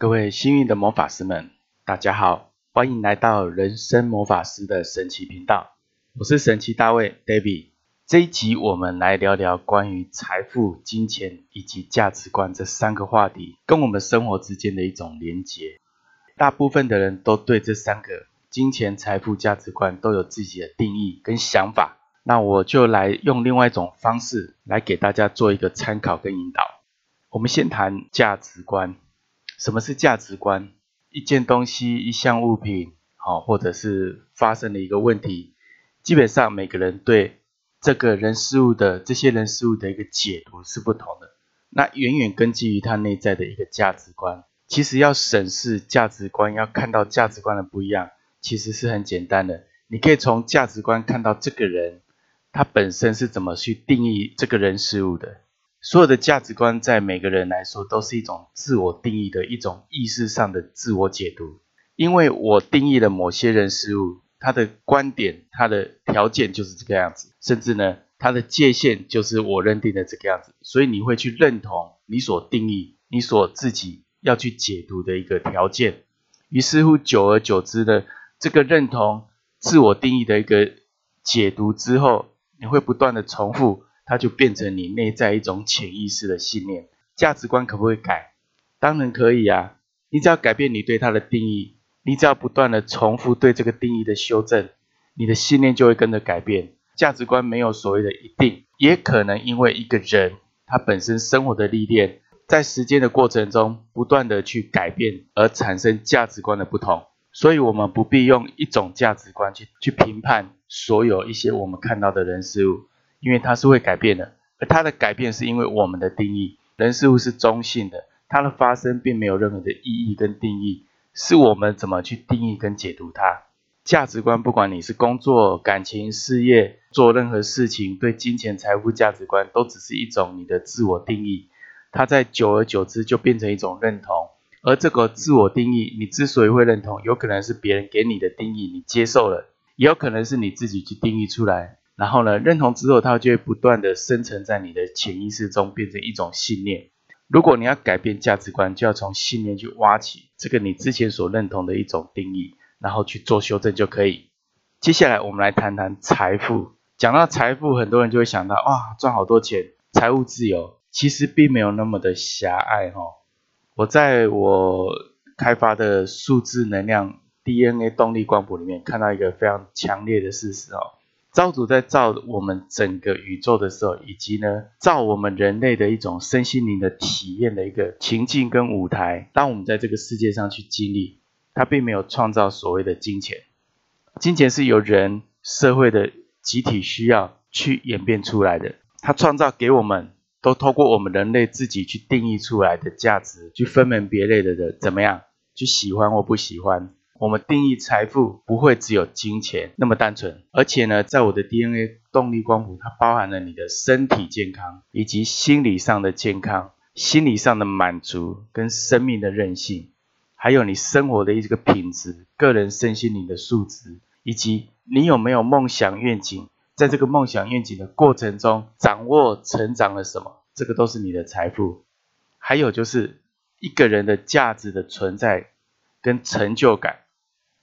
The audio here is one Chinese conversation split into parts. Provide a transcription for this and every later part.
各位幸运的魔法师们，大家好，欢迎来到人生魔法师的神奇频道。我是神奇大卫 David。这一集我们来聊聊关于财富、金钱以及价值观这三个话题，跟我们生活之间的一种连结。大部分的人都对这三个金钱、财富、价值观都有自己的定义跟想法。那我就来用另外一种方式来给大家做一个参考跟引导。我们先谈价值观。什么是价值观？一件东西、一项物品，好，或者是发生了一个问题，基本上每个人对这个人事物的这些人事物的一个解读是不同的。那远远根基于他内在的一个价值观。其实要审视价值观，要看到价值观的不一样，其实是很简单的。你可以从价值观看到这个人他本身是怎么去定义这个人事物的。所有的价值观在每个人来说都是一种自我定义的一种意识上的自我解读，因为我定义了某些人事物，他的观点、他的条件就是这个样子，甚至呢，他的界限就是我认定的这个样子，所以你会去认同你所定义、你所自己要去解读的一个条件，于是乎，久而久之的这个认同自我定义的一个解读之后，你会不断的重复。它就变成你内在一种潜意识的信念，价值观可不可以改？当然可以啊！你只要改变你对它的定义，你只要不断的重复对这个定义的修正，你的信念就会跟着改变。价值观没有所谓的一定，也可能因为一个人他本身生活的历练，在时间的过程中不断的去改变，而产生价值观的不同。所以，我们不必用一种价值观去去评判所有一些我们看到的人事物。因为它是会改变的，而它的改变是因为我们的定义，人事物是中性的，它的发生并没有任何的意义跟定义，是我们怎么去定义跟解读它。价值观，不管你是工作、感情、事业，做任何事情，对金钱、财富价值观，都只是一种你的自我定义。它在久而久之就变成一种认同，而这个自我定义，你之所以会认同，有可能是别人给你的定义，你接受了，也有可能是你自己去定义出来。然后呢，认同之后，它就会不断的生成在你的潜意识中，变成一种信念。如果你要改变价值观，就要从信念去挖起这个你之前所认同的一种定义，然后去做修正就可以。接下来我们来谈谈财富。讲到财富，很多人就会想到，哇，赚好多钱，财务自由。其实并没有那么的狭隘哈。我在我开发的数字能量 DNA 动力光谱里面，看到一个非常强烈的事实哦。造主在造我们整个宇宙的时候，以及呢造我们人类的一种身心灵的体验的一个情境跟舞台，当我们在这个世界上去经历，他并没有创造所谓的金钱，金钱是由人社会的集体需要去演变出来的，他创造给我们，都透过我们人类自己去定义出来的价值，去分门别类的的怎么样，去喜欢或不喜欢。我们定义财富不会只有金钱那么单纯，而且呢，在我的 DNA 动力光谱，它包含了你的身体健康，以及心理上的健康、心理上的满足跟生命的韧性，还有你生活的一个品质、个人身心灵的素质，以及你有没有梦想愿景，在这个梦想愿景的过程中掌握成长了什么，这个都是你的财富。还有就是一个人的价值的存在跟成就感。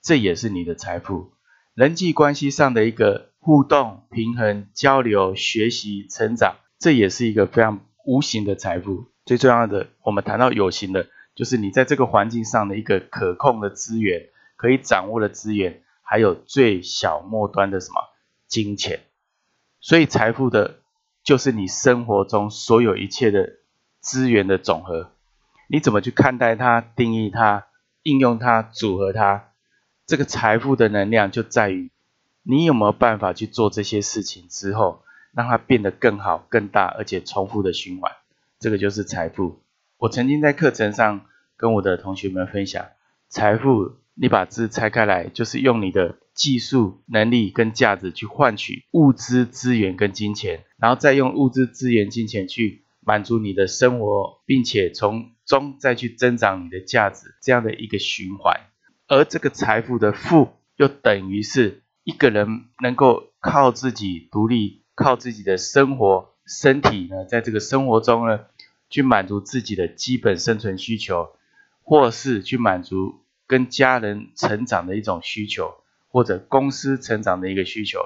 这也是你的财富，人际关系上的一个互动、平衡、交流、学习、成长，这也是一个非常无形的财富。最重要的，我们谈到有形的，就是你在这个环境上的一个可控的资源、可以掌握的资源，还有最小末端的什么金钱。所以，财富的，就是你生活中所有一切的资源的总和。你怎么去看待它、定义它、应用它、组合它？这个财富的能量就在于你有没有办法去做这些事情之后，让它变得更好、更大，而且重复的循环。这个就是财富。我曾经在课程上跟我的同学们分享，财富你把字拆开来，就是用你的技术能力跟价值去换取物质资源跟金钱，然后再用物质资源、金钱去满足你的生活，并且从中再去增长你的价值，这样的一个循环。而这个财富的富，又等于是一个人能够靠自己独立，靠自己的生活、身体呢，在这个生活中呢，去满足自己的基本生存需求，或是去满足跟家人成长的一种需求，或者公司成长的一个需求，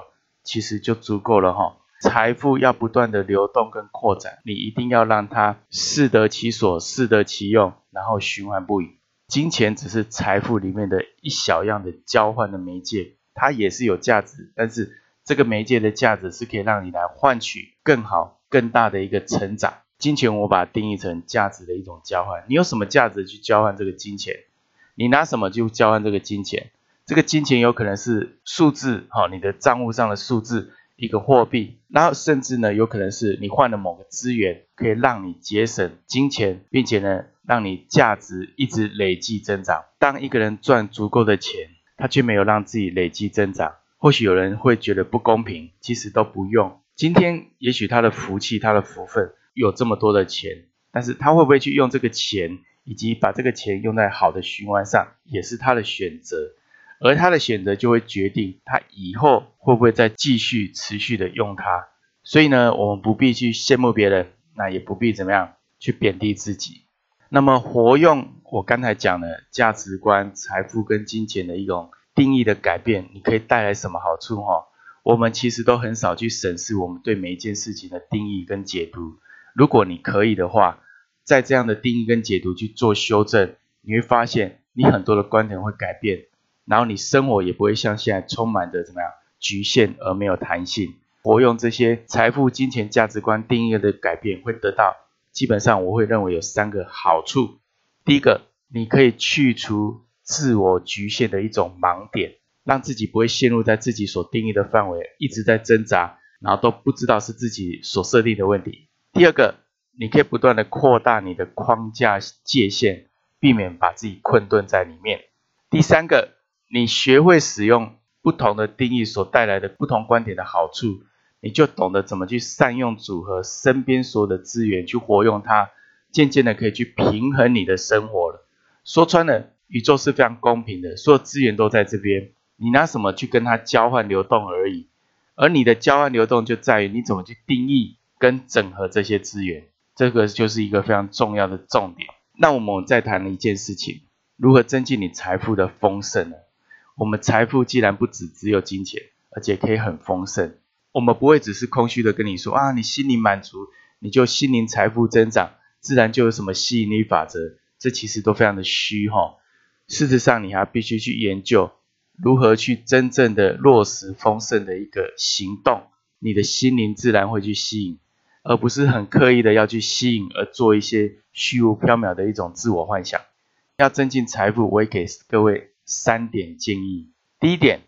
其实就足够了哈。财富要不断的流动跟扩展，你一定要让它适得其所、适得其用，然后循环不已。金钱只是财富里面的一小样的交换的媒介，它也是有价值，但是这个媒介的价值是可以让你来换取更好、更大的一个成长。金钱我把它定义成价值的一种交换，你有什么价值去交换这个金钱？你拿什么去交换这个金钱？这个金钱有可能是数字，哈，你的账户上的数字。一个货币，然后甚至呢，有可能是你换了某个资源，可以让你节省金钱，并且呢，让你价值一直累计增长。当一个人赚足够的钱，他却没有让自己累计增长，或许有人会觉得不公平，其实都不用。今天也许他的福气、他的福分有这么多的钱，但是他会不会去用这个钱，以及把这个钱用在好的循环上，也是他的选择。而他的选择就会决定他以后会不会再继续持续的用它，所以呢，我们不必去羡慕别人，那也不必怎么样去贬低自己。那么活用我刚才讲的价值观、财富跟金钱的一种定义的改变，你可以带来什么好处？哈，我们其实都很少去审视我们对每一件事情的定义跟解读。如果你可以的话，在这样的定义跟解读去做修正，你会发现你很多的观点会改变。然后你生活也不会像现在充满着怎么样局限而没有弹性。我用这些财富、金钱、价值观定义的改变，会得到基本上我会认为有三个好处。第一个，你可以去除自我局限的一种盲点，让自己不会陷入在自己所定义的范围，一直在挣扎，然后都不知道是自己所设定的问题。第二个，你可以不断的扩大你的框架界限，避免把自己困顿在里面。第三个。你学会使用不同的定义所带来的不同观点的好处，你就懂得怎么去善用组合身边所有的资源去活用它，渐渐的可以去平衡你的生活了。说穿了，宇宙是非常公平的，所有资源都在这边，你拿什么去跟它交换流动而已。而你的交换流动就在于你怎么去定义跟整合这些资源，这个就是一个非常重要的重点。那我们再谈一件事情，如何增进你财富的丰盛呢？我们财富既然不止只有金钱，而且可以很丰盛，我们不会只是空虚的跟你说啊，你心灵满足，你就心灵财富增长，自然就有什么吸引力法则，这其实都非常的虚哈。事实上，你还必须去研究如何去真正的落实丰盛的一个行动，你的心灵自然会去吸引，而不是很刻意的要去吸引而做一些虚无缥缈的一种自我幻想。要增进财富，我也给各位。三点建议：第一点，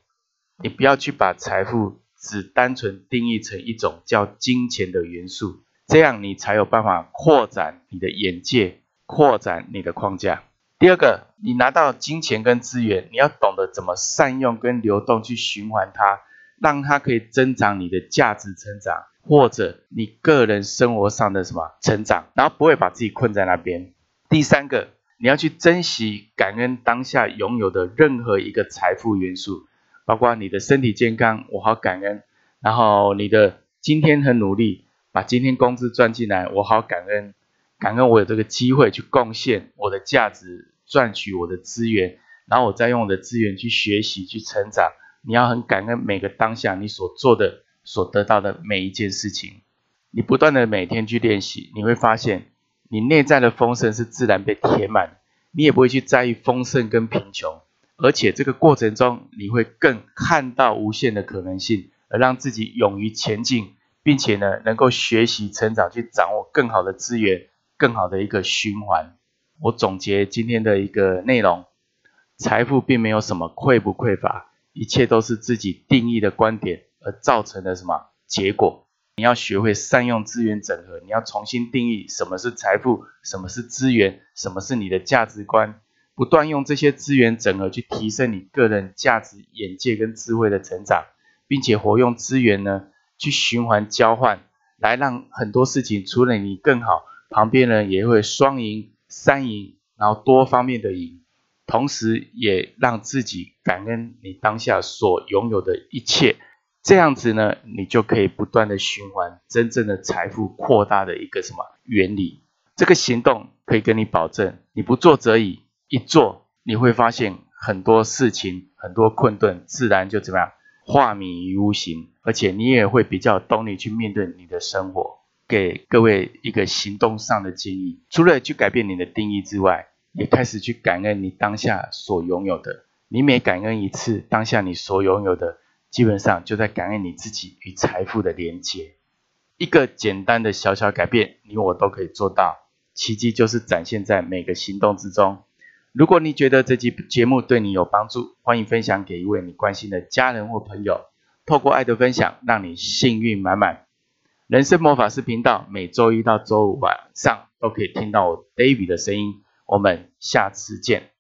你不要去把财富只单纯定义成一种叫金钱的元素，这样你才有办法扩展你的眼界，扩展你的框架。第二个，你拿到金钱跟资源，你要懂得怎么善用跟流动去循环它，让它可以增长你的价值成长，或者你个人生活上的什么成长，然后不会把自己困在那边。第三个。你要去珍惜、感恩当下拥有的任何一个财富元素，包括你的身体健康，我好感恩；然后你的今天很努力，把今天工资赚进来，我好感恩。感恩我有这个机会去贡献我的价值，赚取我的资源，然后我再用我的资源去学习、去成长。你要很感恩每个当下你所做的、所得到的每一件事情。你不断的每天去练习，你会发现。你内在的丰盛是自然被填满，你也不会去在意丰盛跟贫穷，而且这个过程中你会更看到无限的可能性，而让自己勇于前进，并且呢能够学习成长，去掌握更好的资源，更好的一个循环。我总结今天的一个内容：财富并没有什么匮不匮乏，一切都是自己定义的观点而造成的什么结果。你要学会善用资源整合，你要重新定义什么是财富，什么是资源，什么是你的价值观，不断用这些资源整合去提升你个人价值、眼界跟智慧的成长，并且活用资源呢去循环交换，来让很多事情除了你更好，旁边人也会双赢、三赢，然后多方面的赢，同时也让自己感恩你当下所拥有的一切。这样子呢，你就可以不断的循环真正的财富扩大的一个什么原理？这个行动可以跟你保证，你不做则已，一做，你会发现很多事情、很多困顿，自然就怎么样化米于无形，而且你也会比较有动力去面对你的生活。给各位一个行动上的建议，除了去改变你的定义之外，也开始去感恩你当下所拥有的。你每感恩一次，当下你所拥有的，基本上就在感恩你自己与财富的连接。一个简单的小小改变，你我都可以做到。奇迹就是展现在每个行动之中。如果你觉得这期节目对你有帮助，欢迎分享给一位你关心的家人或朋友。透过爱的分享，让你幸运满满。人生魔法师频道每周一到周五晚上都可以听到我 David 的声音。我们下次见。